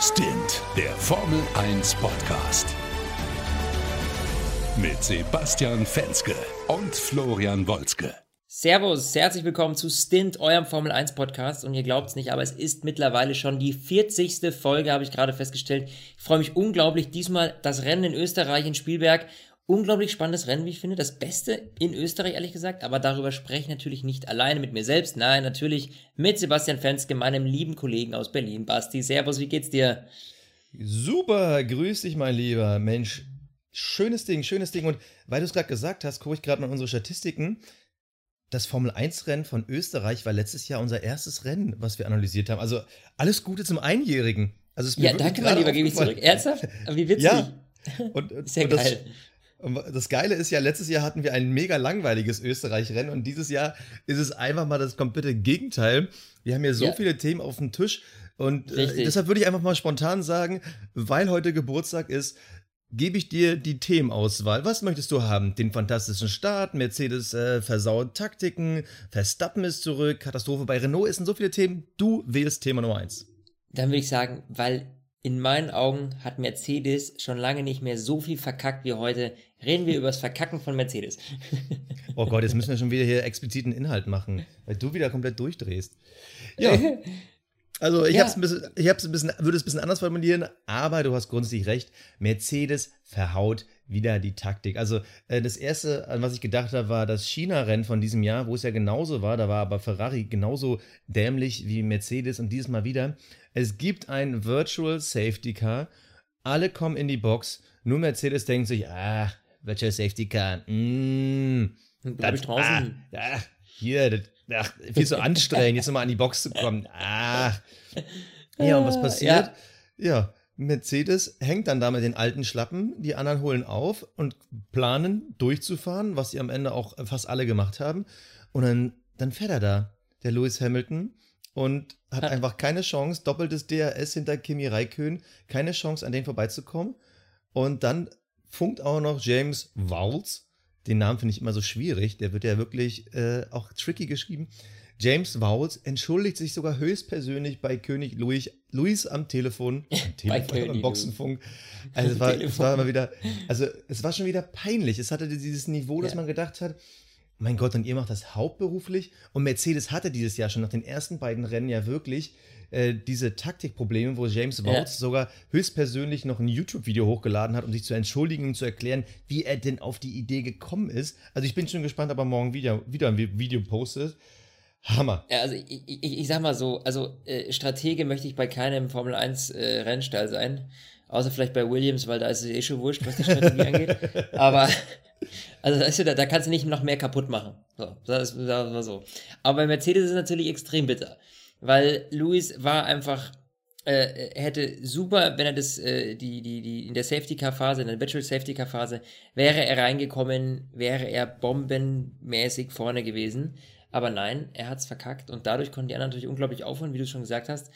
Stint, der Formel 1 Podcast. Mit Sebastian Fenske und Florian Wolzke. Servus, herzlich willkommen zu Stint, eurem Formel 1 Podcast. Und ihr glaubt es nicht, aber es ist mittlerweile schon die 40. Folge, habe ich gerade festgestellt. Ich freue mich unglaublich. Diesmal das Rennen in Österreich in Spielberg. Unglaublich spannendes Rennen, wie ich finde. Das Beste in Österreich, ehrlich gesagt. Aber darüber spreche ich natürlich nicht alleine mit mir selbst. Nein, natürlich mit Sebastian Fenske, meinem lieben Kollegen aus Berlin. Basti, Servus, wie geht's dir? Super, grüß dich, mein Lieber. Mensch, schönes Ding, schönes Ding. Und weil du es gerade gesagt hast, gucke ich gerade mal unsere Statistiken. Das Formel-1-Rennen von Österreich war letztes Jahr unser erstes Rennen, was wir analysiert haben. Also alles Gute zum Einjährigen. Also ja, danke, mein Lieber, gebe ich zurück. Ernsthaft? Wie witzig. Ja. Und, Sehr und geil. Das, und das Geile ist ja, letztes Jahr hatten wir ein mega langweiliges Österreich-Rennen und dieses Jahr ist es einfach mal das komplette Gegenteil. Wir haben hier so ja. viele Themen auf dem Tisch und äh, deshalb würde ich einfach mal spontan sagen, weil heute Geburtstag ist, gebe ich dir die Themenauswahl. Was möchtest du haben? Den fantastischen Start, Mercedes äh, versaut Taktiken, Verstappen ist zurück, Katastrophe bei Renault, es sind so viele Themen. Du wählst Thema Nummer eins. Dann würde ich sagen, weil in meinen Augen hat Mercedes schon lange nicht mehr so viel verkackt wie heute. Reden wir über das Verkacken von Mercedes. oh Gott, jetzt müssen wir schon wieder hier expliziten Inhalt machen, weil du wieder komplett durchdrehst. Ja. Also ich ja. hab's ein bisschen, ich hab's ein bisschen, würde es ein bisschen anders formulieren, aber du hast grundsätzlich recht. Mercedes verhaut wieder die Taktik. Also äh, das erste, an was ich gedacht habe, war das China-Rennen von diesem Jahr, wo es ja genauso war. Da war aber Ferrari genauso dämlich wie Mercedes und dieses Mal wieder. Es gibt ein Virtual Safety Car. Alle kommen in die Box. Nur Mercedes denkt sich, ah, Virtual Safety Car, mm, Bleib ich draußen. Ah, ah, hier, das, ach, viel zu anstrengend, jetzt nochmal an die Box zu kommen. Ah. Ja, und was passiert? Ja. ja, Mercedes hängt dann da mit den alten Schlappen, die anderen holen auf und planen durchzufahren, was sie am Ende auch fast alle gemacht haben. Und dann, dann fährt er da, der Lewis Hamilton, und hat ja. einfach keine Chance, doppeltes DRS hinter Kimi Raikön, keine Chance, an den vorbeizukommen. Und dann funkt auch noch James Vowles, den Namen finde ich immer so schwierig, der wird ja wirklich äh, auch tricky geschrieben. James Vowles entschuldigt sich sogar höchstpersönlich bei König Louis, Louis am Telefon, am Telefon, am Boxenfunk. Also es war, es war immer wieder, also es war schon wieder peinlich. Es hatte dieses Niveau, dass ja. man gedacht hat, mein Gott, und ihr macht das hauptberuflich? Und Mercedes hatte dieses Jahr schon nach den ersten beiden Rennen ja wirklich äh, diese Taktikprobleme, wo James Vaughts ja. sogar höchstpersönlich noch ein YouTube-Video hochgeladen hat, um sich zu entschuldigen und zu erklären, wie er denn auf die Idee gekommen ist. Also ich bin schon gespannt, ob er morgen wieder, wieder ein Video postet. Hammer. Ja, also ich, ich, ich sag mal so, also äh, Stratege möchte ich bei keinem Formel 1 äh, Rennstall sein. Außer vielleicht bei Williams, weil da ist es eh schon wurscht, was die Strategie angeht. Aber also weißt du, da, da kannst du nicht noch mehr kaputt machen. So, das, das war so. Aber bei Mercedes ist es natürlich extrem bitter. Weil Lewis war einfach, äh, hätte super, wenn er das, äh, die, die, die, in der Safety Car Phase, in der Virtual Safety Car Phase, wäre er reingekommen, wäre er bombenmäßig vorne gewesen. Aber nein, er hat's verkackt und dadurch konnten die anderen natürlich unglaublich aufholen, wie du schon gesagt hast.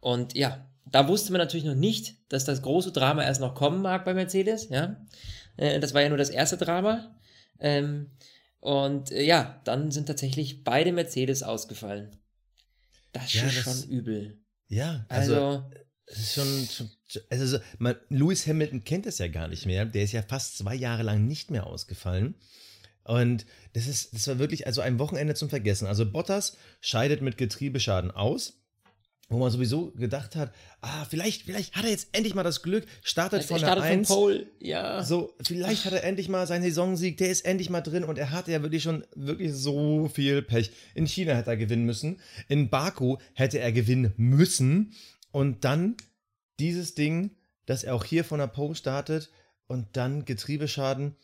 Und ja, da wusste man natürlich noch nicht, dass das große Drama erst noch kommen mag bei Mercedes, ja. Äh, das war ja nur das erste Drama. Ähm, und äh, ja, dann sind tatsächlich beide Mercedes ausgefallen. Das ja, ist das, schon übel. Ja, also, also es ist schon, schon also man, Lewis Hamilton kennt das ja gar nicht mehr. Der ist ja fast zwei Jahre lang nicht mehr ausgefallen. Und das ist, das war wirklich also ein Wochenende zum Vergessen. Also Bottas scheidet mit Getriebeschaden aus wo man sowieso gedacht hat, ah, vielleicht, vielleicht hat er jetzt endlich mal das Glück, startet von der 1. Pole, ja. So, vielleicht hat er endlich mal seinen Saisonsieg, der ist endlich mal drin und er hatte ja wirklich schon wirklich so viel Pech. In China hätte er gewinnen müssen, in Baku hätte er gewinnen müssen und dann dieses Ding, dass er auch hier von der Pole startet und dann Getriebeschaden.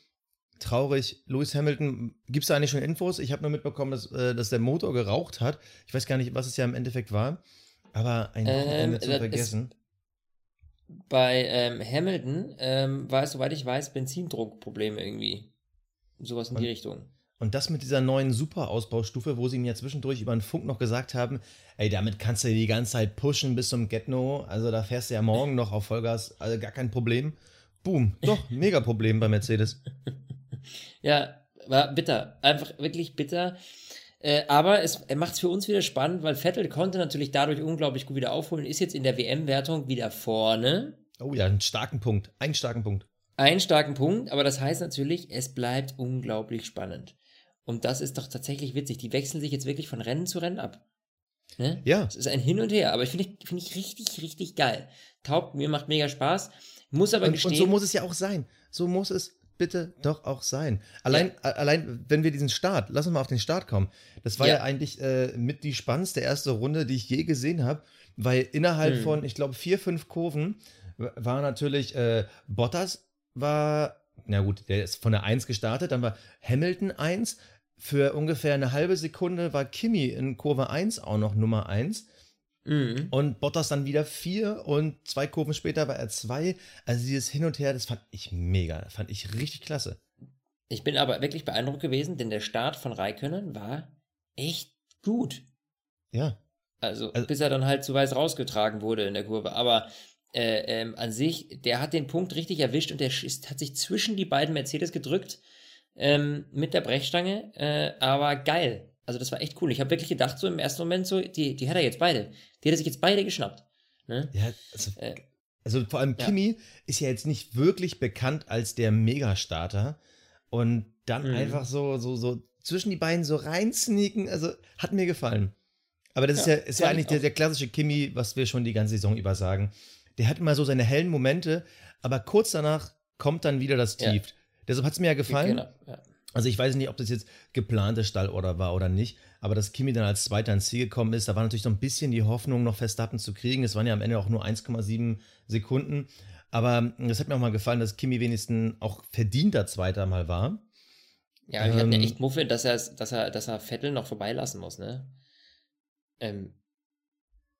Traurig. Lewis Hamilton, gibt es da eigentlich schon Infos? Ich habe nur mitbekommen, dass, äh, dass der Motor geraucht hat. Ich weiß gar nicht, was es ja im Endeffekt war. Aber ein Wochenende ähm, zu vergessen. Bei ähm, Hamilton ähm, war es, soweit ich weiß, Benzindruckprobleme irgendwie. Sowas in und, die Richtung. Und das mit dieser neuen Super-Ausbaustufe, wo sie mir zwischendurch über den Funk noch gesagt haben, ey, damit kannst du die ganze Zeit pushen bis zum Getno. Also da fährst du ja morgen noch auf Vollgas, also gar kein Problem. Boom, doch, mega Problem bei Mercedes. ja, war bitter. Einfach wirklich bitter. Äh, aber es macht es für uns wieder spannend, weil Vettel konnte natürlich dadurch unglaublich gut wieder aufholen, ist jetzt in der WM-Wertung wieder vorne. Oh ja, einen starken Punkt. Einen starken Punkt. Einen starken Punkt, aber das heißt natürlich, es bleibt unglaublich spannend. Und das ist doch tatsächlich witzig. Die wechseln sich jetzt wirklich von Rennen zu Rennen ab. Ne? Ja. Es ist ein Hin und Her, aber ich finde find ich richtig, richtig geil. Taugt, mir macht mega Spaß. Muss aber Und, gestehen. und so muss es ja auch sein. So muss es bitte doch auch sein. Allein, a- allein wenn wir diesen Start, lass uns mal auf den Start kommen. Das war ja, Ja. eigentlich äh, mit die spannendste erste Runde, die ich je gesehen habe, weil innerhalb Hm. von, ich glaube, vier, fünf Kurven war natürlich äh, Bottas war, na gut, der ist von der 1 gestartet, dann war Hamilton 1. Für ungefähr eine halbe Sekunde war Kimi in Kurve 1 auch noch Nummer 1. Mhm. Und Bottas dann wieder vier und zwei Kurven später war er zwei. Also dieses Hin und Her, das fand ich mega. Das fand ich richtig klasse. Ich bin aber wirklich beeindruckt gewesen, denn der Start von Raikönnen war echt gut. Ja. Also, Also- bis er dann halt zu weiß rausgetragen wurde in der Kurve. Aber äh, ähm, an sich, der hat den Punkt richtig erwischt und der ist, hat sich zwischen die beiden Mercedes gedrückt ähm, mit der Brechstange. Äh, aber geil. Also das war echt cool. Ich habe wirklich gedacht, so im ersten Moment, so, die, die hat er jetzt beide. Die hat er sich jetzt beide geschnappt. Ne? Ja, also, Äh, also vor allem ja. Kimi ist ja jetzt nicht wirklich bekannt als der Megastarter. Und dann Mhm. einfach so, so, so zwischen die beiden so reinsneaken, also hat mir gefallen. Aber das ist ja, Ja, ist ja eigentlich ich der, der klassische Kimi, was wir schon die ganze Saison über sagen. Der hat immer so seine hellen Momente, aber kurz danach kommt dann wieder das Ja. Tief. Deshalb hat es mir ja gefallen. Genau, ja. Also ich weiß nicht, ob das jetzt geplante Stallorder war oder nicht, aber dass Kimi dann als Zweiter ins Ziel gekommen ist, da war natürlich so ein bisschen die Hoffnung, noch Verstappen zu kriegen. Es waren ja am Ende auch nur 1,7 Sekunden. Aber das hat mir auch mal gefallen, dass Kimi wenigstens auch verdienter Zweiter mal war. Ja, ich Ähm, eine echt Muffe, dass er, dass er, dass er Vettel noch vorbeilassen muss, ne? Ähm,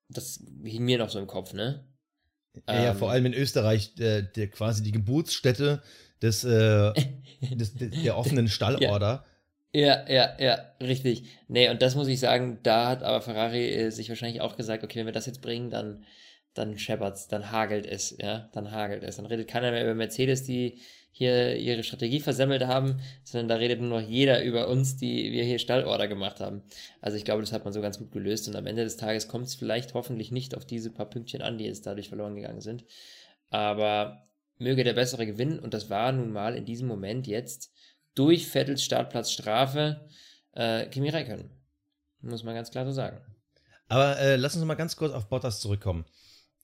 das hing mir noch so im Kopf, ne? Ja, ja, Ähm, vor allem in Österreich, der, der quasi die Geburtsstätte des, äh, des, des, der offenen Stallorder. Ja, ja, ja, richtig. Nee, und das muss ich sagen, da hat aber Ferrari äh, sich wahrscheinlich auch gesagt, okay, wenn wir das jetzt bringen, dann, dann scheppert's, dann hagelt es, ja, dann hagelt es. Dann redet keiner mehr über Mercedes, die hier ihre Strategie versemmelt haben, sondern da redet nur noch jeder über uns, die wir hier Stallorder gemacht haben. Also ich glaube, das hat man so ganz gut gelöst und am Ende des Tages kommt es vielleicht hoffentlich nicht auf diese paar Pünktchen an, die jetzt dadurch verloren gegangen sind. Aber möge der Bessere gewinnen und das war nun mal in diesem Moment jetzt durch Vettels Startplatzstrafe äh, Kimi Räikkönen. Muss man ganz klar so sagen. Aber äh, lass uns mal ganz kurz auf Bottas zurückkommen.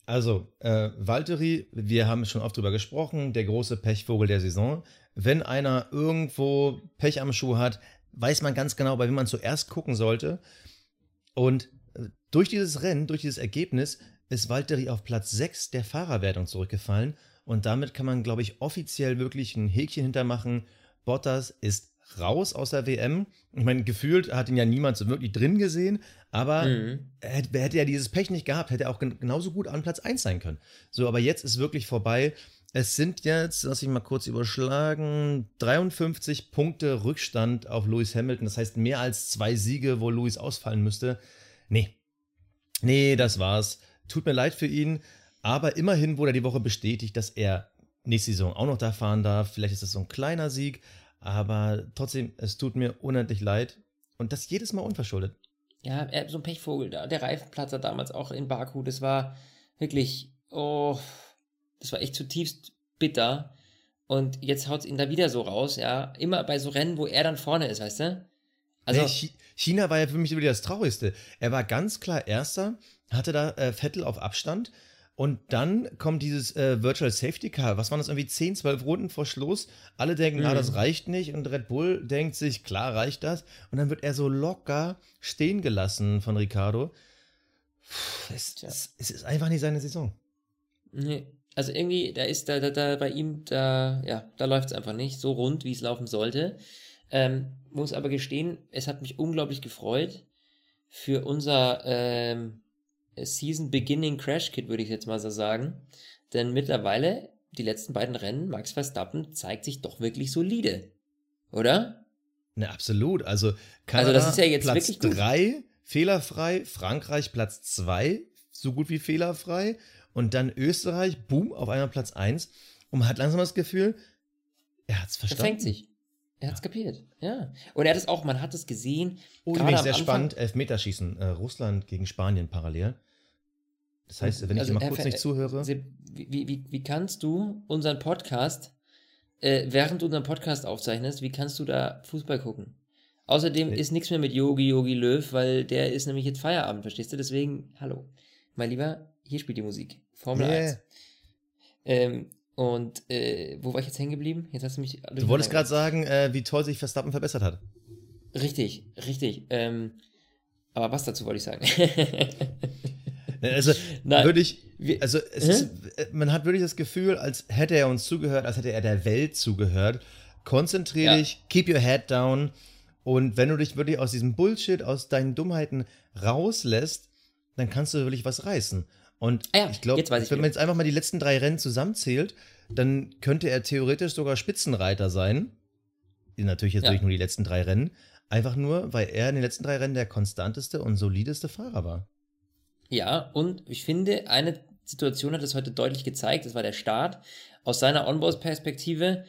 Also, äh, Valtteri, wir haben schon oft drüber gesprochen, der große Pechvogel der Saison. Wenn einer irgendwo Pech am Schuh hat, weiß man ganz genau, bei wem man zuerst gucken sollte. Und äh, durch dieses Rennen, durch dieses Ergebnis, ist Valtteri auf Platz 6 der Fahrerwertung zurückgefallen. Und damit kann man, glaube ich, offiziell wirklich ein Häkchen hintermachen. Bottas ist raus aus der WM. Ich meine, gefühlt hat ihn ja niemand so wirklich drin gesehen, aber Mhm. hätte, hätte er dieses Pech nicht gehabt, hätte er auch gen- genauso gut an Platz 1 sein können. So, aber jetzt ist wirklich vorbei. Es sind jetzt, lass ich mal kurz überschlagen, 53 Punkte Rückstand auf Lewis Hamilton. Das heißt mehr als zwei Siege, wo Lewis ausfallen müsste. Nee. Nee, das war's. Tut mir leid für ihn. Aber immerhin wurde er die Woche bestätigt, dass er nächste Saison auch noch da fahren darf. Vielleicht ist das so ein kleiner Sieg. Aber trotzdem, es tut mir unendlich leid. Und das jedes Mal unverschuldet. Ja, er, so ein Pechvogel da. Der Reifenplatzer damals auch in Baku, das war wirklich, oh, das war echt zutiefst bitter. Und jetzt haut es ihn da wieder so raus, ja. Immer bei so Rennen, wo er dann vorne ist, weißt du? Also, Nee, Chi- China war ja für mich wieder das Traurigste. Er war ganz klar Erster, hatte da äh, Vettel auf Abstand. Und dann kommt dieses äh, Virtual Safety Car. Was waren das irgendwie 10, 12 Runden vor Schluss? Alle denken, Mhm. na, das reicht nicht. Und Red Bull denkt sich, klar reicht das. Und dann wird er so locker stehen gelassen von Ricardo. Puh, Es, Tja. es, es ist einfach nicht seine Saison. nee. Also irgendwie, da ist da, da, da bei ihm, da, ja, da läuft es einfach nicht so rund, wie es laufen sollte. Ähm, muss aber gestehen, es hat mich unglaublich gefreut für unser ähm, Season Beginning Crash Kit, würde ich jetzt mal so sagen. Denn mittlerweile, die letzten beiden Rennen, Max Verstappen zeigt sich doch wirklich solide. Oder? Ne, absolut. Also, Kanada, das ist ja jetzt Platz wirklich gut. 3, fehlerfrei. Frankreich Platz 2, so gut wie fehlerfrei. Und dann Österreich, boom, auf einmal Platz 1. Und man hat langsam das Gefühl, er hat es Er verstanden. fängt sich. Er hat es kapiert, ja. Und er hat es auch, man hat es gesehen. Oh, nämlich sehr Anfang- spannend, Elfmeterschießen. Äh, Russland gegen Spanien parallel. Das heißt, wenn ich Also, dir mal kurz nicht zuhöre. Wie, wie, wie kannst du unseren Podcast, äh, während du unseren Podcast aufzeichnest, wie kannst du da Fußball gucken? Außerdem Äh. ist nichts mehr mit Yogi, Yogi Löw, weil der ist nämlich jetzt Feierabend, verstehst du? Deswegen, hallo. Mein Lieber, hier spielt die Musik. Formel Yeah. 1. Ähm, und äh, wo war ich jetzt hängen geblieben? Jetzt hast du mich. Du wolltest gerade sagen, äh, wie toll sich Verstappen verbessert hat. Richtig, richtig. Ähm, aber was dazu wollte ich sagen? Also Nein. wirklich, Wir- also ist, äh, man hat wirklich das Gefühl, als hätte er uns zugehört, als hätte er der Welt zugehört. Konzentrier Ja. dich, keep your head down und wenn du dich wirklich aus diesem Bullshit, aus deinen Dummheiten rauslässt, dann kannst du wirklich was reißen. Und Ah ja, ich glaube, wenn man jetzt einfach mal die letzten drei Rennen zusammenzählt, dann könnte er theoretisch sogar Spitzenreiter sein. Natürlich jetzt Ja. wirklich nur die letzten drei Rennen. Einfach nur, weil er in den letzten drei Rennen der konstanteste und solideste Fahrer war. Ja, und ich finde, eine Situation hat es heute deutlich gezeigt, das war der Start. Aus seiner Onboard-Perspektive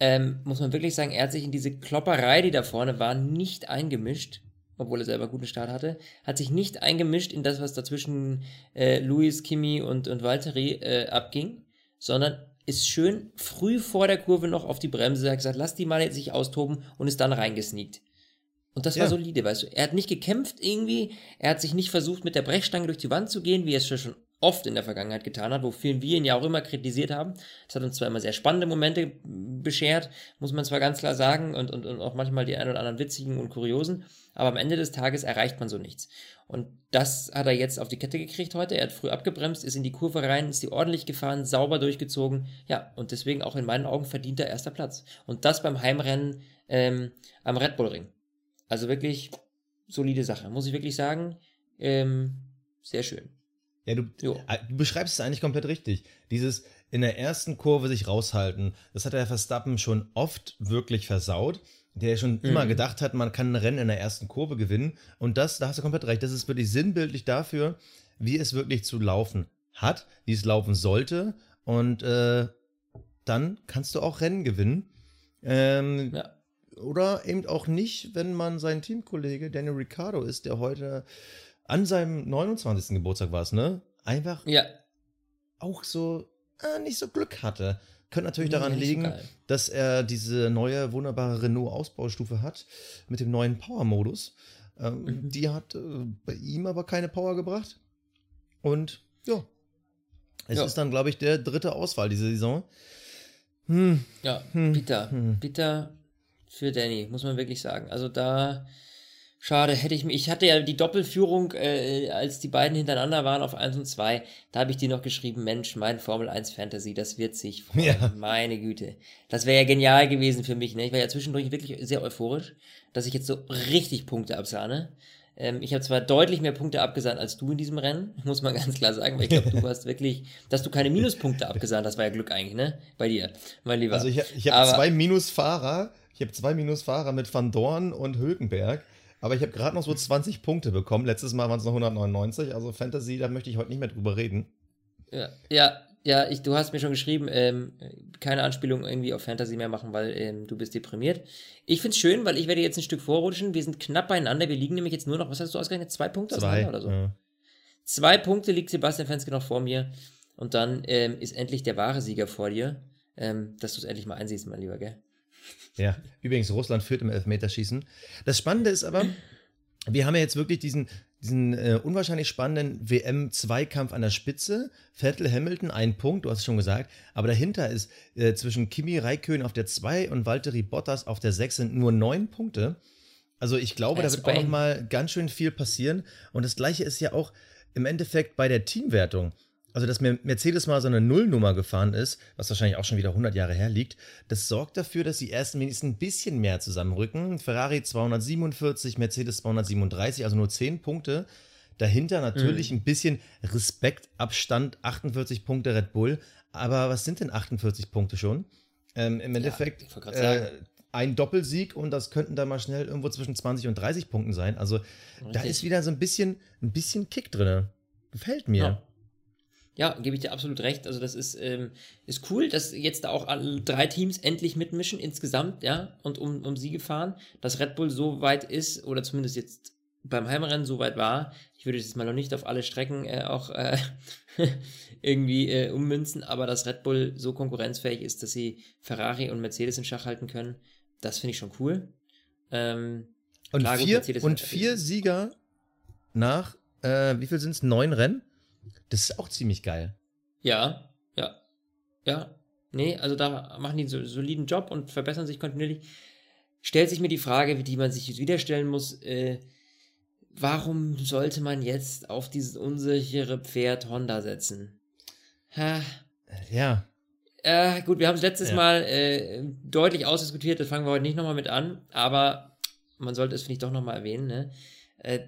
ähm, muss man wirklich sagen, er hat sich in diese Klopperei, die da vorne war, nicht eingemischt, obwohl er selber einen guten Start hatte, hat sich nicht eingemischt in das, was dazwischen äh, Luis, Kimi und, und Valtteri äh, abging, sondern ist schön früh vor der Kurve noch auf die Bremse, hat gesagt, lass die mal jetzt sich austoben und ist dann reingesneakt. Und das war Ja. solide, weißt du. Er hat nicht gekämpft irgendwie, er hat sich nicht versucht, mit der Brechstange durch die Wand zu gehen, wie er es schon oft in der Vergangenheit getan hat, wofür wir ihn ja auch immer kritisiert haben. Das hat uns zwar immer sehr spannende Momente beschert, muss man zwar ganz klar sagen, und, und, und auch manchmal die ein oder anderen witzigen und kuriosen, aber am Ende des Tages erreicht man so nichts. Und das hat er jetzt auf die Kette gekriegt heute. Er hat früh abgebremst, ist in die Kurve rein, ist die ordentlich gefahren, sauber durchgezogen. Ja, und deswegen auch in meinen Augen verdient er erster Platz. Und das beim Heimrennen ähm, am Red Bull Ring. Also wirklich solide Sache, muss ich wirklich sagen. Ähm, sehr schön. Ja, du, äh, du beschreibst es eigentlich komplett richtig. Dieses in der ersten Kurve sich raushalten, das hat der Verstappen schon oft wirklich versaut. Der schon immer Mhm. gedacht hat, man kann ein Rennen in der ersten Kurve gewinnen. Und das, da hast du komplett recht, das ist wirklich sinnbildlich dafür, wie es wirklich zu laufen hat, wie es laufen sollte. Und äh, dann kannst du auch Rennen gewinnen. Ähm, Ja. oder eben auch nicht, wenn man sein Teamkollege Daniel Ricciardo ist, der heute an seinem 29. Geburtstag war es, ne? Einfach Ja. auch so äh, nicht so Glück hatte. Könnte natürlich daran so liegen, geil. dass er diese neue wunderbare Renault-Ausbaustufe hat mit dem neuen Power-Modus. Ähm, Mhm. Die hat äh, bei ihm aber keine Power gebracht. Und ja, es Ja. ist dann, glaube ich, der dritte Auswahl diese Saison. Hm, Ja, Hm, bitter. hm. Bitter für Danny, muss man wirklich sagen. Also da, schade, hätte ich mich, ich hatte ja die Doppelführung, äh, als die beiden hintereinander waren auf 1 und 2, da habe ich dir noch geschrieben, Mensch, mein Formel 1 Fantasy, das wird sich freuen. Ja. Meine Güte. Das wäre ja genial gewesen für mich, ne? Ich war ja zwischendurch wirklich sehr euphorisch, dass ich jetzt so richtig Punkte absahne. Ähm, ich habe zwar deutlich mehr Punkte abgesahnt als du in diesem Rennen, muss man ganz klar sagen, weil ich glaube, du hast wirklich, dass du keine Minuspunkte abgesahnt hast, war ja Glück eigentlich, ne? Bei dir, mein Lieber. Also ich, ich habe zwei Minusfahrer. Ich habe zwei Minusfahrer mit Van Dorn und Hülkenberg. Aber ich habe gerade noch so 20 Punkte bekommen. Letztes Mal waren es noch 199. Also Fantasy, da möchte ich heute nicht mehr drüber reden. Ja, ja, ja ich, du hast mir schon geschrieben, ähm, keine Anspielung irgendwie auf Fantasy mehr machen, weil ähm, du bist deprimiert. Ich find's schön, weil ich werde jetzt ein Stück vorrutschen. Wir sind knapp beieinander. Wir liegen nämlich jetzt nur noch, was hast du ausgerechnet? Zwei Punkte Zwei. oder so? Ja. Zwei Punkte liegt Sebastian Fenske noch vor mir. Und dann ähm, ist endlich der wahre Sieger vor dir. Ähm, dass du es endlich mal einsiehst, mein Lieber, gell? Ja, übrigens, Russland führt im Elfmeterschießen. Das Spannende ist aber, wir haben ja jetzt wirklich diesen, diesen äh, unwahrscheinlich spannenden WM-Zweikampf an der Spitze. Vettel, Hamilton, ein Punkt, du hast es schon gesagt. Aber dahinter ist äh, zwischen Kimi Räikkönen auf der 2 und Valtteri Bottas auf der 6 sind nur neun Punkte. Also ich glaube, da wird auch noch mal ganz schön viel passieren. Und das gleiche ist ja auch im Endeffekt bei der Teamwertung. Also, dass Mercedes mal so eine Nullnummer gefahren ist, was wahrscheinlich auch schon wieder 100 Jahre her liegt, das sorgt dafür, dass die ersten wenigstens ein bisschen mehr zusammenrücken. Ferrari 247, Mercedes 237, also nur 10 Punkte. Dahinter natürlich ein bisschen Respektabstand, 48 Punkte Red Bull. Aber was sind denn 48 Punkte schon? Ähm, Im Endeffekt grad äh, ein Doppelsieg und das könnten dann mal schnell irgendwo zwischen 20 und 30 Punkten sein. Also da Richtig. ist wieder so ein bisschen, ein bisschen Kick drin. Gefällt mir. Ja. Ja, gebe ich dir absolut recht. Also das ist, ähm, ist cool, dass jetzt da auch alle drei Teams endlich mitmischen insgesamt, ja, und um, um Siege fahren. Dass Red Bull so weit ist, oder zumindest jetzt beim Heimrennen so weit war. Ich würde jetzt mal noch nicht auf alle Strecken äh, auch äh, irgendwie äh, ummünzen, aber dass Red Bull so konkurrenzfähig ist, dass sie Ferrari und Mercedes in Schach halten können, das finde ich schon cool. Ähm, und klar, vier, gut, und vier Sieger nach, äh, wie viel sind es? Neun Rennen? Das ist auch ziemlich geil. Ja, ja, ja. Nee, also da machen die einen soliden Job und verbessern sich kontinuierlich. Stellt sich mir die Frage, die man sich wieder stellen muss, äh, warum sollte man jetzt auf dieses unsichere Pferd Honda setzen? Ha. Ja. Äh, gut, wir haben es letztes ja. Mal äh, deutlich ausdiskutiert, das fangen wir heute nicht nochmal mit an, aber man sollte es, finde ich, doch nochmal erwähnen. Ne? Äh,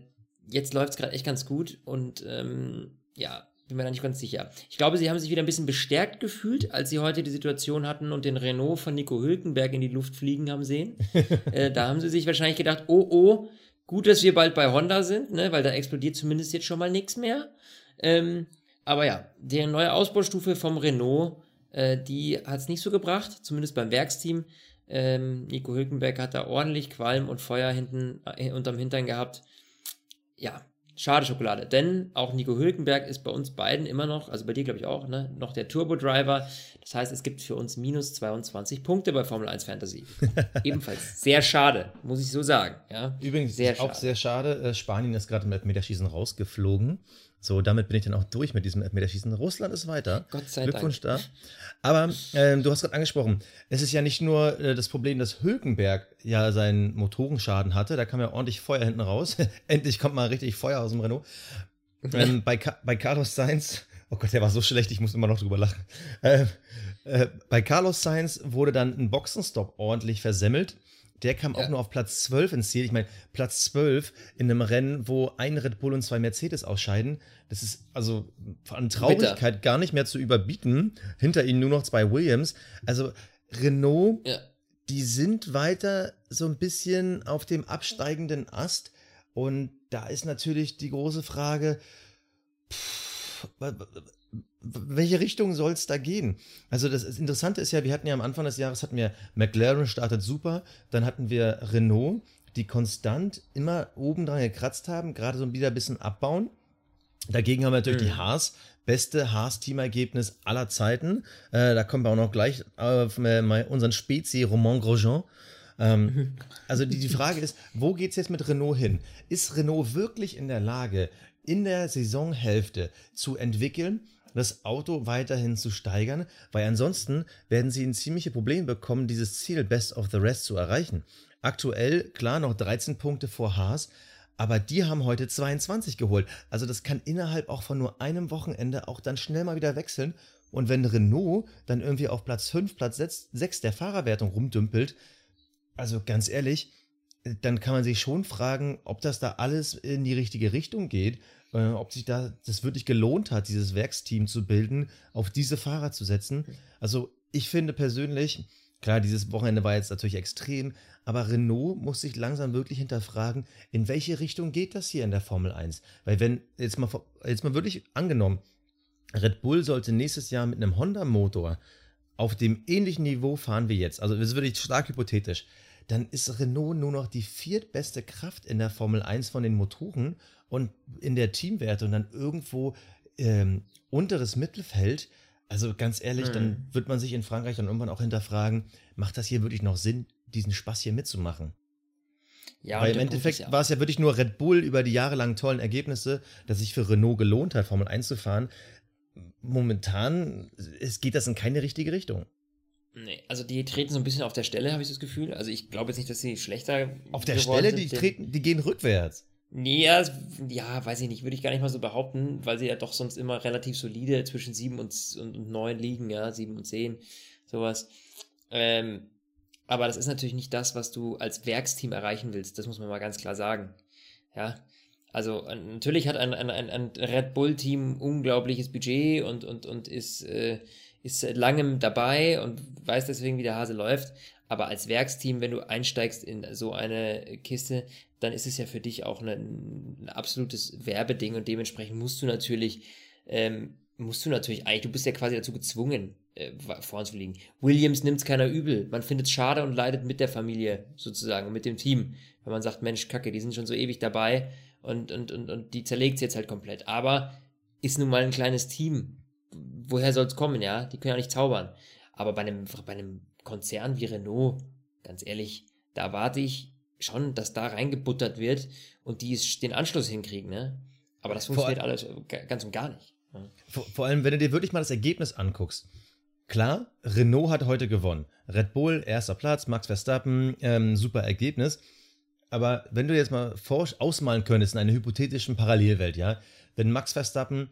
jetzt läuft es gerade echt ganz gut und ähm, ja, bin mir da nicht ganz sicher. Ich glaube, sie haben sich wieder ein bisschen bestärkt gefühlt, als sie heute die Situation hatten und den Renault von Nico Hülkenberg in die Luft fliegen haben sehen. äh, da haben sie sich wahrscheinlich gedacht, oh oh, gut, dass wir bald bei Honda sind, ne, weil da explodiert zumindest jetzt schon mal nichts mehr. Ähm, aber ja, die neue Ausbaustufe vom Renault, äh, die hat es nicht so gebracht, zumindest beim Werksteam. Ähm, Nico Hülkenberg hat da ordentlich Qualm und Feuer hinten äh, unterm Hintern gehabt. Ja, Schade Schokolade, denn auch Nico Hülkenberg ist bei uns beiden immer noch, also bei dir glaube ich auch, ne, noch der Turbo-Driver. Das heißt, es gibt für uns minus 22 Punkte bei Formel 1 Fantasy. Ebenfalls sehr schade, muss ich so sagen. Ja. Übrigens sehr auch sehr schade, äh, Spanien ist gerade im Elfmeterschießen rausgeflogen. So, damit bin ich dann auch durch mit diesem Elfmeterschießen. Russland ist weiter. Gott sei Glückwunsch Dank. da. Aber ähm, du hast gerade angesprochen, es ist ja nicht nur äh, das Problem, dass Hülkenberg ja seinen Motorenschaden hatte. Da kam ja ordentlich Feuer hinten raus. Endlich kommt mal richtig Feuer aus dem Renault. Ähm, bei, bei Carlos Sainz, oh Gott, der war so schlecht, ich muss immer noch drüber lachen. Äh, äh, bei Carlos Sainz wurde dann ein Boxenstopp ordentlich versemmelt. Der kam ja. auch nur auf Platz 12 ins Ziel. Ich meine, Platz 12 in einem Rennen, wo ein Red Bull und zwei Mercedes ausscheiden. Das ist also an Traurigkeit Bitter. gar nicht mehr zu überbieten. Hinter ihnen nur noch zwei Williams. Also Renault, ja. die sind weiter so ein bisschen auf dem absteigenden Ast. Und da ist natürlich die große Frage, pff, welche Richtung soll es da gehen? Also das, Interessante ist ja, wir hatten ja am Anfang des Jahres hatten wir McLaren startet super, dann hatten wir Renault, die konstant immer oben dran gekratzt haben, gerade so wieder ein bisschen abbauen. Dagegen haben wir natürlich mhm. die Haas, beste Haas-Teamergebnis aller Zeiten. Äh, da kommen wir auch noch gleich auf äh, unseren Spezi Roman Grosjean. Ähm, also die, die Frage ist, wo geht es jetzt mit Renault hin? Ist Renault wirklich in der Lage, in der Saisonhälfte zu entwickeln, das Auto weiterhin zu steigern, weil ansonsten werden sie ein ziemliches Problem bekommen, dieses Ziel Best of the Rest zu erreichen. Aktuell, klar, noch 13 Punkte vor Haas, aber die haben heute 22 geholt. Also das kann innerhalb auch von nur einem Wochenende auch dann schnell mal wieder wechseln. Und wenn Renault dann irgendwie auf Platz 5, Platz 6 der Fahrerwertung rumdümpelt, also ganz ehrlich, dann kann man sich schon fragen, ob das da alles in die richtige Richtung geht äh, ob sich da das wirklich gelohnt hat, dieses Werksteam zu bilden, auf diese Fahrer zu setzen. Also ich finde persönlich, klar, dieses Wochenende war jetzt natürlich extrem, aber Renault muss sich langsam wirklich hinterfragen, in welche Richtung geht das hier in der Formel 1? Weil wenn, jetzt mal, jetzt mal wirklich angenommen, Red Bull sollte nächstes Jahr mit einem Honda-Motor auf dem ähnlichen Niveau fahren wie jetzt, also das ist wirklich stark hypothetisch, dann ist Renault nur noch die viertbeste Kraft in der Formel 1 von den Motoren und in der Teamwertung dann irgendwo ähm, unteres Mittelfeld. Also ganz ehrlich, mhm. dann wird man sich in Frankreich dann irgendwann auch hinterfragen, macht das hier wirklich noch Sinn, diesen Spaß hier mitzumachen? Ja, Weil im Endeffekt ja war es ja wirklich nur Red Bull über die jahrelangen tollen Ergebnisse, dass sich für Renault gelohnt hat, Formel 1 zu fahren. Momentan es geht das in keine richtige Richtung. Nee, also die treten so ein bisschen auf der Stelle, habe ich das Gefühl. Also ich glaube jetzt nicht, dass sie schlechter. Auf der Stelle, die treten, die gehen rückwärts. Nee, ja, ja, weiß ich nicht, würde ich gar nicht mal so behaupten, weil sie ja doch sonst immer relativ solide zwischen 7 und, und, und 9 liegen, ja, 7 und 10, sowas. Ähm, aber das ist natürlich nicht das, was du als Werksteam erreichen willst, das muss man mal ganz klar sagen. Ja, also natürlich hat ein, ein, ein, ein Red Bull-Team unglaubliches Budget und, und, und ist, äh, ist seit langem dabei und weiß deswegen, wie der Hase läuft. Aber als Werksteam, wenn du einsteigst in so eine Kiste, dann ist es ja für dich auch ein, ein absolutes Werbeding und dementsprechend musst du natürlich ähm, musst du natürlich eigentlich, du bist ja quasi dazu gezwungen, äh, vorn zu liegen. Williams nimmt es keiner übel. Man findet es schade und leidet mit der Familie sozusagen, mit dem Team. Wenn man sagt, Mensch, Kacke, die sind schon so ewig dabei und, und, und, und die zerlegt es jetzt halt komplett. Aber ist nun mal ein kleines Team. Woher soll es kommen, ja? Die können ja nicht zaubern. Aber bei einem, bei einem Konzern wie Renault, ganz ehrlich, da warte ich schon, dass da reingebuttert wird und die den Anschluss hinkriegen, ne? Aber das funktioniert alles ganz und gar nicht. Vor, vor, allem, wenn du dir wirklich mal das Ergebnis anguckst. Klar, Renault hat heute gewonnen. Red Bull, erster Platz, Max Verstappen, ähm, super Ergebnis. Aber wenn du jetzt mal ausmalen könntest in einer hypothetischen Parallelwelt, ja, wenn Max Verstappen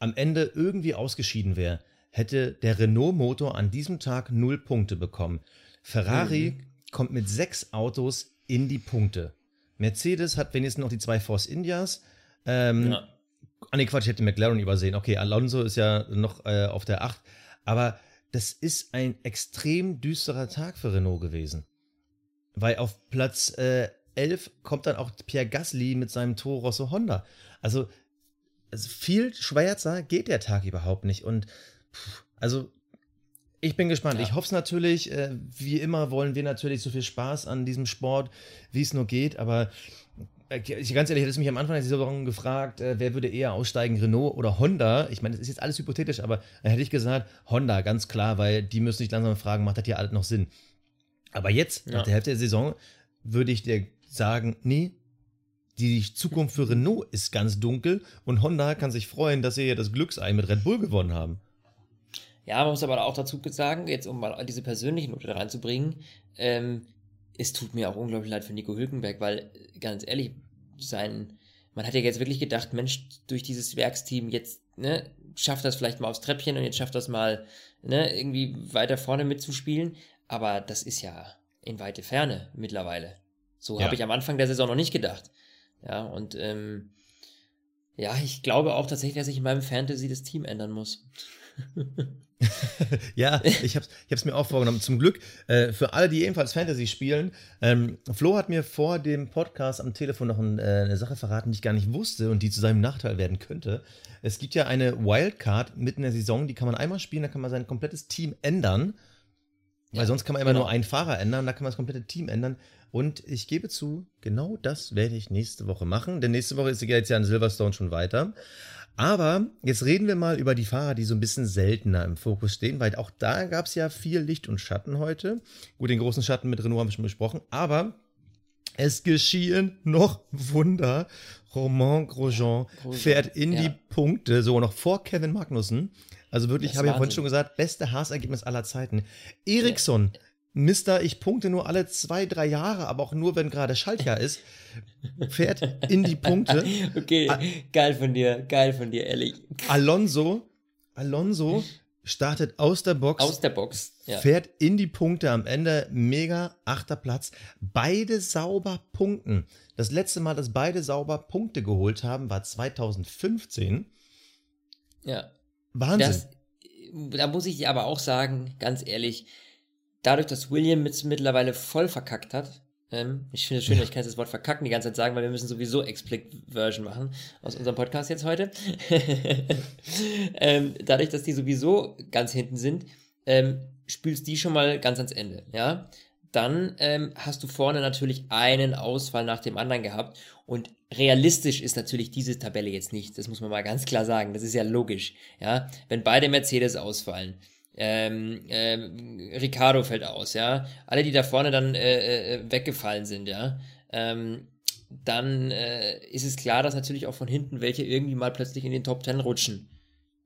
am Ende irgendwie ausgeschieden wäre, hätte der Renault-Motor an diesem Tag null Punkte bekommen. Ferrari mhm. kommt mit sechs Autos in die Punkte. Mercedes hat wenigstens noch die zwei Force Indias. Ähm, ja. Ah, nee, Quatsch, ich hätte McLaren übersehen. Okay, Alonso ist ja noch äh, auf der 8. Aber das ist ein extrem düsterer Tag für Renault gewesen. Weil auf Platz äh, 11 kommt dann auch Pierre Gasly mit seinem Toro Rosso Honda. Also, also viel schwärzer geht der Tag überhaupt nicht. Und pff, also ich bin gespannt. Ja. Ich hoffe es natürlich. Äh, wie immer wollen wir natürlich so viel Spaß an diesem Sport, wie es nur geht. Aber äh, ganz ehrlich, hättest du mich am Anfang der Saison gefragt, äh, wer würde eher aussteigen, Renault oder Honda? Ich meine, das ist jetzt alles hypothetisch, aber dann hätte ich gesagt, Honda, ganz klar, weil die müssen sich langsam fragen, macht das hier alles noch Sinn? Aber jetzt, ja. nach der Hälfte der Saison, würde ich dir sagen, nee, die Zukunft für Renault ist ganz dunkel und Honda kann sich freuen, dass sie ja das Glücksei mit Red Bull gewonnen haben. Ja, man muss aber auch dazu sagen, jetzt um mal diese persönliche Note reinzubringen, ähm, es tut mir auch unglaublich leid für Nico Hülkenberg, weil ganz ehrlich, sein, man hat ja jetzt wirklich gedacht, Mensch, durch dieses Werksteam jetzt, ne, schafft das vielleicht mal aufs Treppchen und jetzt schafft das mal, ne, irgendwie weiter vorne mitzuspielen. Aber das ist ja in weite Ferne mittlerweile. So ja. habe ich am Anfang der Saison noch nicht gedacht. Ja, und ähm, ja, ich glaube auch tatsächlich, dass ich in meinem Fantasy das Team ändern muss. ja, ich habe es mir auch vorgenommen. Zum Glück, äh, für alle, die ebenfalls Fantasy spielen, ähm, Flo hat mir vor dem Podcast am Telefon noch ein, äh, eine Sache verraten, die ich gar nicht wusste und die zu seinem Nachteil werden könnte. Es gibt ja eine Wildcard mitten in der Saison, die kann man einmal spielen, da kann man sein komplettes Team ändern. Weil ja, sonst kann man immer genau. nur einen Fahrer ändern, da kann man das komplette Team ändern. Und ich gebe zu, genau das werde ich nächste Woche machen, denn nächste Woche ist jetzt ja in Silverstone schon weiter. Aber jetzt reden wir mal über die Fahrer, die so ein bisschen seltener im Fokus stehen, weil auch da gab es ja viel Licht und Schatten heute. Gut, den großen Schatten mit Renault haben wir schon besprochen, aber es geschehen noch Wunder. Romain Grosjean fährt in ja. die Punkte, so noch vor Kevin Magnussen. Also wirklich, habe ich ja vorhin schon gesagt, beste Haas-Ergebnis aller Zeiten. Ericsson ja. Mister, ich punkte nur alle zwei, drei Jahre, aber auch nur, wenn gerade Schaltjahr ist, fährt in die Punkte. okay, A geil von dir, geil von dir, ehrlich. Alonso, Alonso startet aus der Box. Aus der Box, ja. Fährt in die Punkte am Ende, mega, achter Platz. Beide sauber punkten. Das letzte Mal, dass beide sauber Punkte geholt haben, war 2015. Ja. Wahnsinn. Das, da muss ich dir aber auch sagen, ganz ehrlich, dadurch, dass William jetzt mittlerweile voll verkackt hat, ähm, ich finde es schön, ich kann das Wort verkacken die ganze Zeit sagen, weil wir müssen sowieso Explicit-Version machen aus unserem Podcast jetzt heute. ähm, dadurch, dass die sowieso ganz hinten sind, ähm, spülst die schon mal ganz ans Ende, ja. Dann ähm, hast du vorne natürlich einen Ausfall nach dem anderen gehabt und realistisch ist natürlich diese Tabelle jetzt nicht. Das muss man mal ganz klar sagen. Das ist ja logisch, ja. Wenn beide Mercedes ausfallen, ähm, ähm, Ricardo fällt aus, ja. Alle, die da vorne dann äh, äh, weggefallen sind, ja. Ähm, dann äh, ist es klar, dass natürlich auch von hinten welche irgendwie mal plötzlich in den Top Ten rutschen.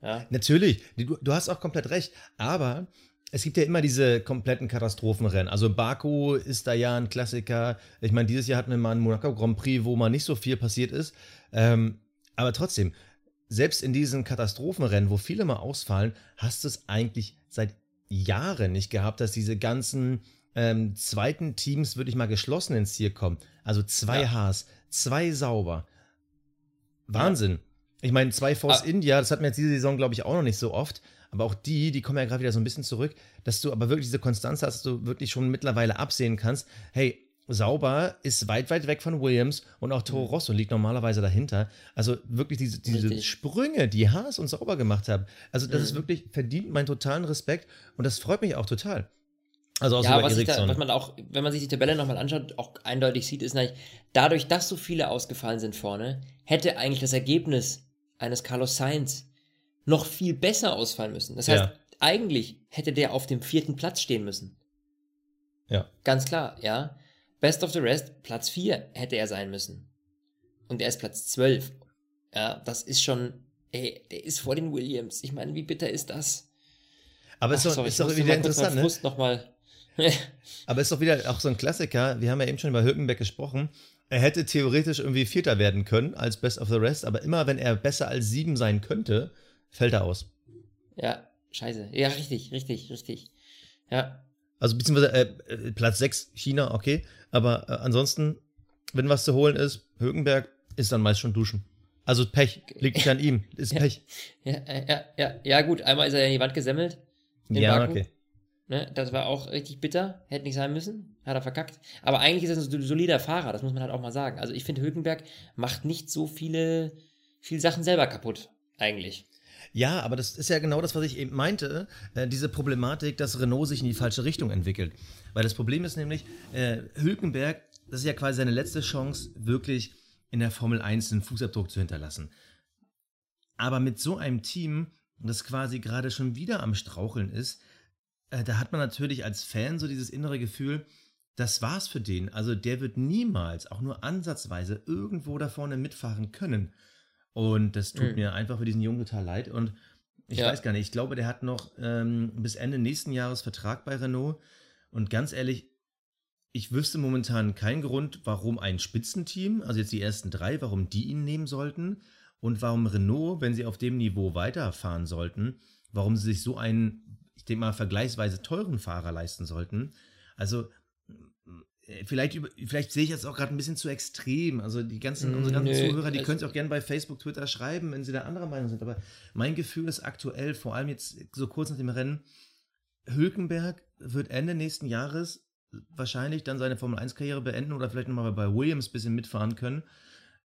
Ja. Natürlich, du, du hast auch komplett recht, aber es gibt ja immer diese kompletten Katastrophenrennen. Also Baku ist da ja ein Klassiker. Ich meine, dieses Jahr hatten wir mal einen Monaco Grand Prix, wo mal nicht so viel passiert ist. Ähm, aber trotzdem, selbst in diesen Katastrophenrennen, wo viele mal ausfallen, hast du es eigentlich seit Jahren nicht gehabt, dass diese ganzen ähm, zweiten Teams wirklich mal geschlossen ins Ziel kommen. Also zwei ja. Haas, zwei sauber. Wahnsinn. Ja. Ich meine, zwei Force ah. India, das hatten wir jetzt diese Saison, glaube ich, auch noch nicht so oft. Aber auch die, die kommen ja gerade wieder so ein bisschen zurück, dass du aber wirklich diese Konstanz hast, dass du wirklich schon mittlerweile absehen kannst, hey, Sauber ist weit, weit weg von Williams und auch Toro Rosso liegt normalerweise dahinter. Also wirklich diese, diese Richtig. Sprünge, die Haas und Sauber gemacht haben. Also das Mhm. ist wirklich verdient meinen totalen Respekt und das freut mich auch total. Also auch Ja, was, da, was man auch, wenn man sich die Tabelle nochmal anschaut, auch eindeutig sieht, ist natürlich, dadurch, dass so viele ausgefallen sind vorne, hätte eigentlich das Ergebnis eines Carlos Sainz noch viel besser ausfallen müssen. Das heißt, Ja. eigentlich hätte der auf dem vierten Platz stehen müssen. ja. Ganz klar, ja. Best of the rest, Platz 4 hätte er sein müssen. Und er ist Platz 12. Ja, das ist schon, ey, der ist vor den Williams. Ich meine, wie bitter ist das? Aber ist Ach, doch, sorry, ist doch wieder interessant, ne? Noch mal. Aber ist doch wieder auch so ein Klassiker. Wir haben ja eben schon über Hülkenberg gesprochen. Er hätte theoretisch irgendwie Vierter werden können als Best of the Rest, aber immer wenn er besser als sieben sein könnte, fällt er aus. Ja, scheiße. Ja, richtig, richtig, richtig. Ja, Also beziehungsweise äh, äh, Platz 6 China, okay. Aber äh, ansonsten, wenn was zu holen ist, Hülkenberg ist dann meist schon duschen. Also Pech, liegt nicht an ihm, ist Ja. Pech. ja, äh, ja, ja, ja, gut. Einmal ist er in die Wand gesemmelt. Ja, Baku. okay. Ne, das war auch richtig bitter. Hätte nicht sein müssen. Hat er verkackt. Aber eigentlich ist er ein solider Fahrer. Das muss man halt auch mal sagen. Also ich finde, Hülkenberg macht nicht so viele, viele Sachen selber kaputt. Eigentlich. Ja, aber das ist ja genau das, was ich eben meinte, äh, diese Problematik, dass Renault sich in die falsche Richtung entwickelt. Weil das Problem ist nämlich, äh, Hülkenberg, das ist ja quasi seine letzte Chance, wirklich in der Formel 1 einen Fußabdruck zu hinterlassen. Aber mit so einem Team, das quasi gerade schon wieder am Straucheln ist, äh, da hat man natürlich als Fan so dieses innere Gefühl, das war's für den. Also der wird niemals, auch nur ansatzweise, irgendwo da vorne mitfahren können. Und das tut Mhm. mir einfach für diesen Jungen total leid. Und ich Ja. weiß gar nicht, ich glaube, der hat noch ähm, bis Ende nächsten Jahres Vertrag bei Renault. Und ganz ehrlich, ich wüsste momentan keinen Grund, warum ein Spitzenteam, also jetzt die ersten drei, warum die ihn nehmen sollten. Und warum Renault, wenn sie auf dem Niveau weiterfahren sollten, warum sie sich so einen, ich denke mal, vergleichsweise teuren Fahrer leisten sollten. Also vielleicht, über, vielleicht sehe ich jetzt auch gerade ein bisschen zu extrem. Also die ganzen, Mm, unsere ganzen nö, Zuhörer, die also- können es auch gerne bei Facebook, Twitter schreiben, wenn sie da anderer Meinung sind. Aber mein Gefühl ist aktuell, vor allem jetzt so kurz nach dem Rennen, Hülkenberg wird Ende nächsten Jahres wahrscheinlich dann seine Formel-1-Karriere beenden oder vielleicht nochmal bei Williams ein bisschen mitfahren können.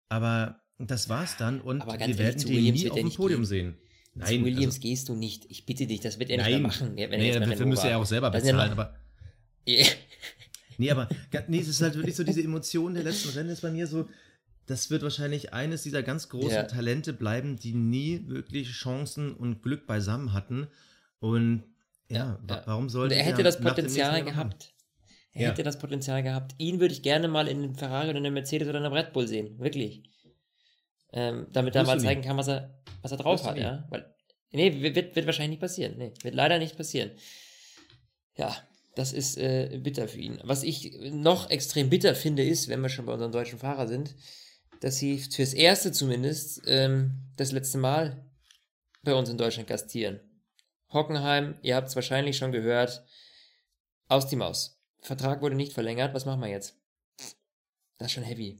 Aber das war's dann und Aber ganz wir ehrlich, werden zu den Williams nie auf dem Podium gehen. sehen. Zu Nein, Williams also, gehst du nicht. Ich bitte dich, das wird er nicht nein, mehr machen. Wenn er nee, dafür müsste er auch selber bezahlen. Aber. Nee, aber nee, es ist halt wirklich so, diese Emotion der letzten Rennen ist bei mir so, das wird wahrscheinlich eines dieser ganz großen Ja. Talente bleiben, die nie wirklich Chancen und Glück beisammen hatten. Und ja, Ja, ja. warum sollte er hätte das Potenzial gehabt. Er hätte das Potenzial gehabt. Ihn würde ich gerne mal in einem Ferrari oder einem Mercedes oder einem Red Bull sehen. Wirklich. Ähm, damit er mal zeigen kann, was er, was er drauf Wirst hat, ja. Weil, nee, wird, wird wahrscheinlich nicht passieren. Nee, wird leider nicht passieren. Ja, das ist äh, bitter für ihn. Was ich noch extrem bitter finde, ist, wenn wir schon bei unseren deutschen Fahrer sind, dass sie fürs Erste zumindest ähm, das letzte Mal bei uns in Deutschland gastieren. Hockenheim, ihr habt es wahrscheinlich schon gehört, aus die Maus. Vertrag wurde nicht verlängert, was machen wir jetzt? Das ist schon heavy.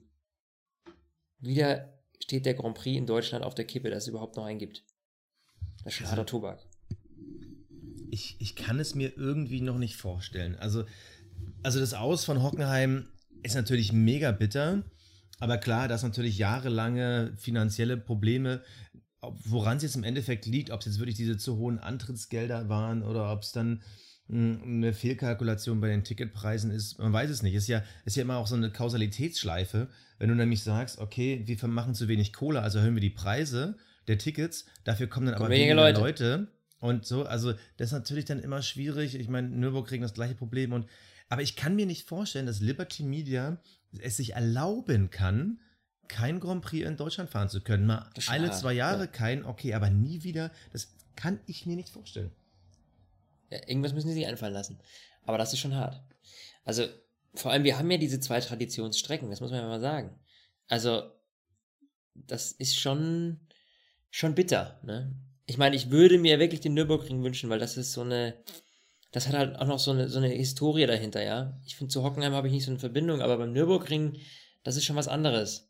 Wieder steht der Grand Prix in Deutschland auf der Kippe, dass es überhaupt noch einen gibt. Das ist schon harter Tobak. Ich, ich kann es mir irgendwie noch nicht vorstellen. Also, also das Aus von Hockenheim ist natürlich mega bitter. Aber klar, das natürlich jahrelange finanzielle Probleme, ob- woran es jetzt im Endeffekt liegt, ob es jetzt wirklich diese zu hohen Antrittsgelder waren oder ob es dann mh, eine Fehlkalkulation bei den Ticketpreisen ist, man weiß es nicht. Ist ja, ist ja immer auch so eine Kausalitätsschleife, wenn du nämlich sagst, okay, wir machen zu wenig Kohle, also erhöhen wir die Preise der Tickets, dafür kommen dann aber Kommen weniger weniger Leute. Leute. Und so, also das ist natürlich dann immer schwierig. Ich meine, Nürburgring das gleiche Problem. Und, aber ich kann mir nicht vorstellen, dass Liberty Media es sich erlauben kann, kein Grand Prix in Deutschland fahren zu können. Mal alle zwei Jahre ja. kein, okay, aber nie wieder. Das kann ich mir nicht vorstellen. Ja, irgendwas müssen sie sich einfallen lassen. Aber das ist schon hart. Also, vor allem, wir haben ja diese zwei Traditionsstrecken, das muss man ja mal sagen. Also, das ist schon, schon bitter, ne? Ich meine, ich würde mir wirklich den Nürburgring wünschen, weil das ist so eine, das hat halt auch noch so eine, so eine Historie dahinter, ja. Ich finde, zu Hockenheim habe ich nicht so eine Verbindung, aber beim Nürburgring, das ist schon was anderes.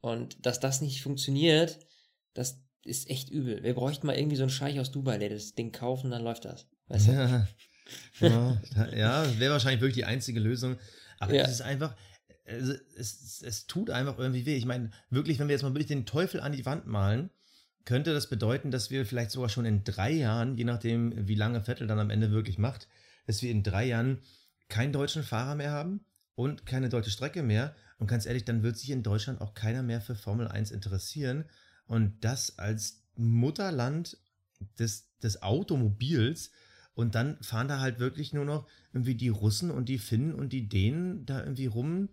Und dass das nicht funktioniert, das ist echt übel. Wir bräuchten mal irgendwie so einen Scheich aus Dubai, der das Ding kauft und dann läuft das. Weißt du? Ja, ja, ja wäre wahrscheinlich wirklich die einzige Lösung. Aber ja. es ist einfach, es, es, es tut einfach irgendwie weh. Ich meine, wirklich, wenn wir jetzt mal wirklich den Teufel an die Wand malen, könnte das bedeuten, dass wir vielleicht sogar schon in drei Jahren, je nachdem, wie lange Vettel dann am Ende wirklich macht, dass wir in drei Jahren keinen deutschen Fahrer mehr haben und keine deutsche Strecke mehr. Und ganz ehrlich, dann wird sich in Deutschland auch keiner mehr für Formel 1 interessieren. Und das als Mutterland des, des Automobils. Und dann fahren da halt wirklich nur noch irgendwie die Russen und die Finnen und die Dänen da irgendwie rum,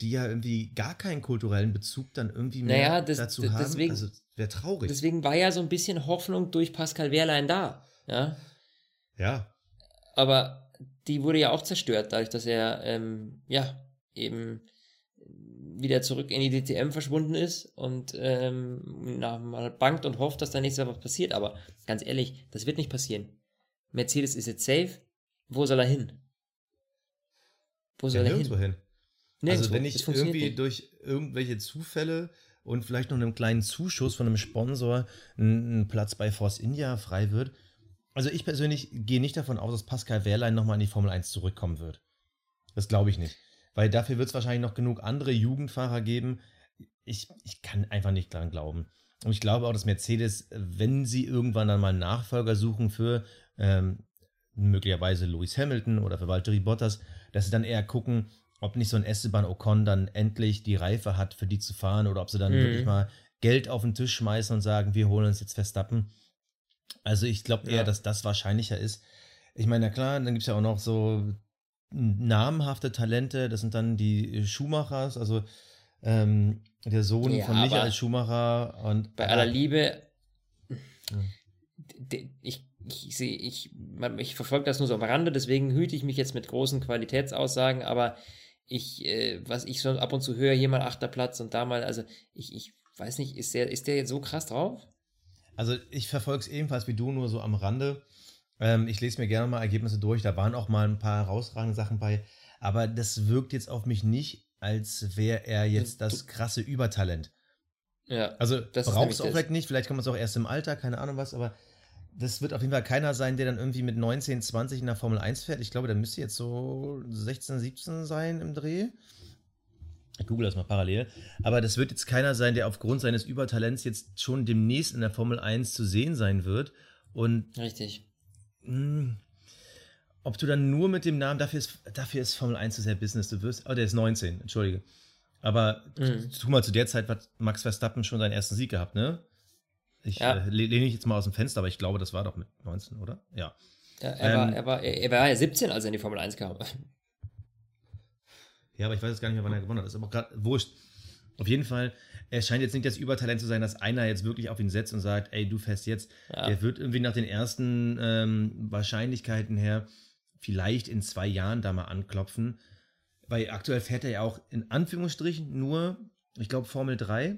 die ja irgendwie gar keinen kulturellen Bezug dann irgendwie mehr naja, das, dazu haben. Deswegen, also wäre traurig. Deswegen war ja so ein bisschen Hoffnung durch Pascal Wehrlein da. Ja. Ja. Aber die wurde ja auch zerstört, dadurch, dass er ähm, ja eben wieder zurück in die DTM verschwunden ist und ähm, na, mal bangt und hofft, dass da nächstes Mal was passiert. Aber ganz ehrlich, das wird nicht passieren. Mercedes ist jetzt safe. Wo soll er hin? Wo soll ja, er hin? hin? Nirgendwo. Also wenn ich irgendwie nicht. durch irgendwelche Zufälle und vielleicht noch einen kleinen Zuschuss von einem Sponsor ein, Platz bei Force India frei wird. Also ich persönlich gehe nicht davon aus, dass Pascal Wehrlein nochmal in die Formel 1 zurückkommen wird. Das glaube ich nicht. Weil dafür wird es wahrscheinlich noch genug andere Jugendfahrer geben. Ich, ich kann einfach nicht daran glauben. Und ich glaube auch, dass Mercedes, wenn sie irgendwann dann mal einen Nachfolger suchen für ähm, möglicherweise Lewis Hamilton oder für Valtteri Bottas, dass sie dann eher gucken, ob nicht so ein Esteban Ocon dann endlich die Reife hat, für die zu fahren oder ob sie dann mhm. wirklich mal Geld auf den Tisch schmeißen und sagen, wir holen uns jetzt Verstappen. Also ich glaube eher, ja. dass das wahrscheinlicher ist. Ich meine, na klar, dann gibt es ja auch noch so namhafte Talente, das sind dann die Schumachers, also ähm, der Sohn ja, von Michael Schumacher und bei aller Liebe, ich, ich sehe, ich, ich verfolge das nur so am Rande, deswegen hüte ich mich jetzt mit großen Qualitätsaussagen, aber ich, äh, was ich so ab und zu höre, hier mal achter Platz und da mal, also ich, ich weiß nicht, ist der, ist der jetzt so krass drauf? Also ich verfolge es ebenfalls wie du, nur so am Rande. Ähm, ich lese mir gerne mal Ergebnisse durch, da waren auch mal ein paar herausragende Sachen bei, aber das wirkt jetzt auf mich nicht, als wäre er jetzt das krasse Übertalent. Ja, also das brauchst du auch vielleicht nicht, vielleicht kommt es auch erst im Alter, keine Ahnung was, aber das wird auf jeden Fall keiner sein, der dann irgendwie mit 19, 20 in der Formel 1 fährt. Ich glaube, der müsste jetzt so 16, 17 sein im Dreh. Ich google das mal parallel. Aber das wird jetzt keiner sein, der aufgrund seines Übertalents jetzt schon demnächst in der Formel 1 zu sehen sein wird. Und Richtig. Mh, hm, ob du dann nur mit dem Namen, dafür ist, dafür ist Formel 1 zu sehr Business, du wirst, oh, der ist 19, entschuldige. Aber mhm. tu mal zu der Zeit hat Max Verstappen schon seinen ersten Sieg gehabt, ne? Ich ja. äh, lehne ich jetzt mal aus dem Fenster, aber ich glaube, das war doch mit 19, oder? Ja. ja er, ähm, war, er, war, er war ja 17, als er in die Formel 1 kam. Ja, aber ich weiß jetzt gar nicht mehr, wann er gewonnen hat. Das ist aber gerade wurscht. Auf jeden Fall, er scheint jetzt nicht das Übertalent zu sein, dass einer jetzt wirklich auf ihn setzt und sagt, ey, du fährst jetzt. Ja. Der wird irgendwie nach den ersten ähm, Wahrscheinlichkeiten her vielleicht in zwei Jahren da mal anklopfen. Weil aktuell fährt er ja auch in Anführungsstrichen nur, ich glaube, Formel 3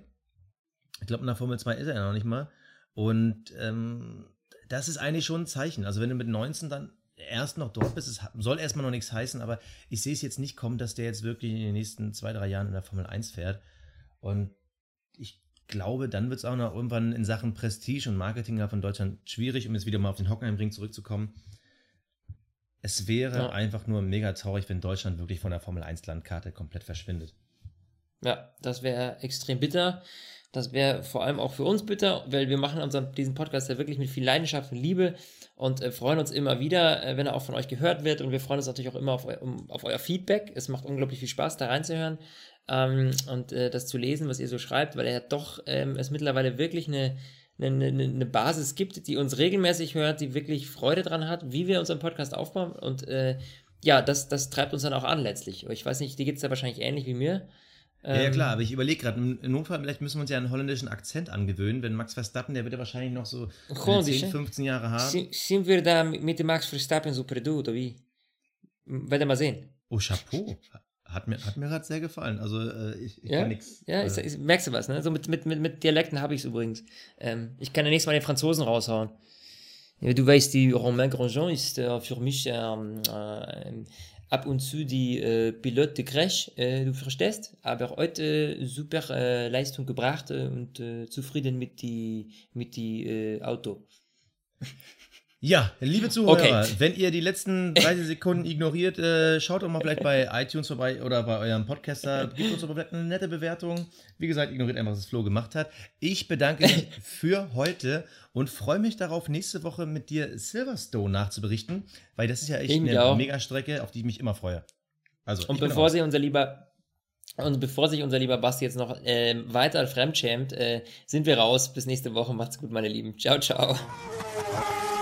ich glaube, in der Formel 2 ist er ja noch nicht mal. Und ähm, das ist eigentlich schon ein Zeichen. Also wenn du mit 19 dann erst noch dort bist, es soll erstmal noch nichts heißen, aber ich sehe es jetzt nicht kommen, dass der jetzt wirklich in den nächsten zwei, drei Jahren in der Formel 1 fährt. Und ich glaube, dann wird es auch noch irgendwann in Sachen Prestige und Marketing von Deutschland schwierig, um jetzt wieder mal auf den Hockenheimring zurückzukommen. Es wäre ja. einfach nur mega traurig, wenn Deutschland wirklich von der Formel 1 Landkarte komplett verschwindet. Ja, das wäre extrem bitter. Das wäre vor allem auch für uns bitter, weil wir machen unseren, diesen Podcast ja wirklich mit viel Leidenschaft und Liebe und äh, freuen uns immer wieder, äh, wenn er auch von euch gehört wird. Und wir freuen uns natürlich auch immer auf, eu um, auf euer Feedback. Es macht unglaublich viel Spaß, da reinzuhören ähm, und äh, das zu lesen, was ihr so schreibt, weil er doch ähm, es mittlerweile wirklich eine, eine, eine, Basis gibt, die uns regelmäßig hört, die wirklich Freude dran hat, wie wir unseren Podcast aufbauen. Und äh, ja, das, das treibt uns dann auch an letztlich. Ich weiß nicht, dir geht es da wahrscheinlich ähnlich wie mir. Ja, ja, klar, ähm, aber ich überlege gerade, im Notfall vielleicht müssen wir uns ja einen holländischen Akzent angewöhnen, wenn Max Verstappen, der wird ja wahrscheinlich noch so 10, 15 Jahre haben. Sind wir da mit dem Max Verstappen so Perdu, oder wie? Werden wir mal sehen. Oh, Chapeau. Hat mir, hat mir gerade sehr gefallen. Also äh, ich, ich ja? kann nichts. Ja, äh, ich, merkst du was, ne? So mit, mit, mit, mit Dialekten habe ich es übrigens. Ähm, ich kann ja nächstes Mal den Franzosen raushauen. Du weißt, die Romain Grandjean ist äh, für mich ähm, äh, ab und zu die äh, Pilot de Crash, äh, du verstehst, aber heute äh, super äh, Leistung gebracht äh, und äh, zufrieden mit die mit die Auto. Ja, liebe Zuhörer, Okay. wenn ihr die letzten 30 Sekunden ignoriert, äh, schaut doch mal vielleicht bei iTunes vorbei oder bei eurem Podcaster. Gebt uns doch mal vielleicht eine nette Bewertung. Wie gesagt, ignoriert einfach, was das Flo gemacht hat. Ich bedanke mich für heute und freue mich darauf, nächste Woche mit dir Silverstone nachzuberichten, weil das ist ja echt Ich eine auch. Mega-Strecke, auf die ich mich immer freue. Also, Und bevor sich unser lieber und bevor sich unser lieber Basti jetzt noch ähm, weiter fremdschämt, äh, sind wir raus. Bis nächste Woche. Macht's gut, meine Lieben. Ciao, ciao.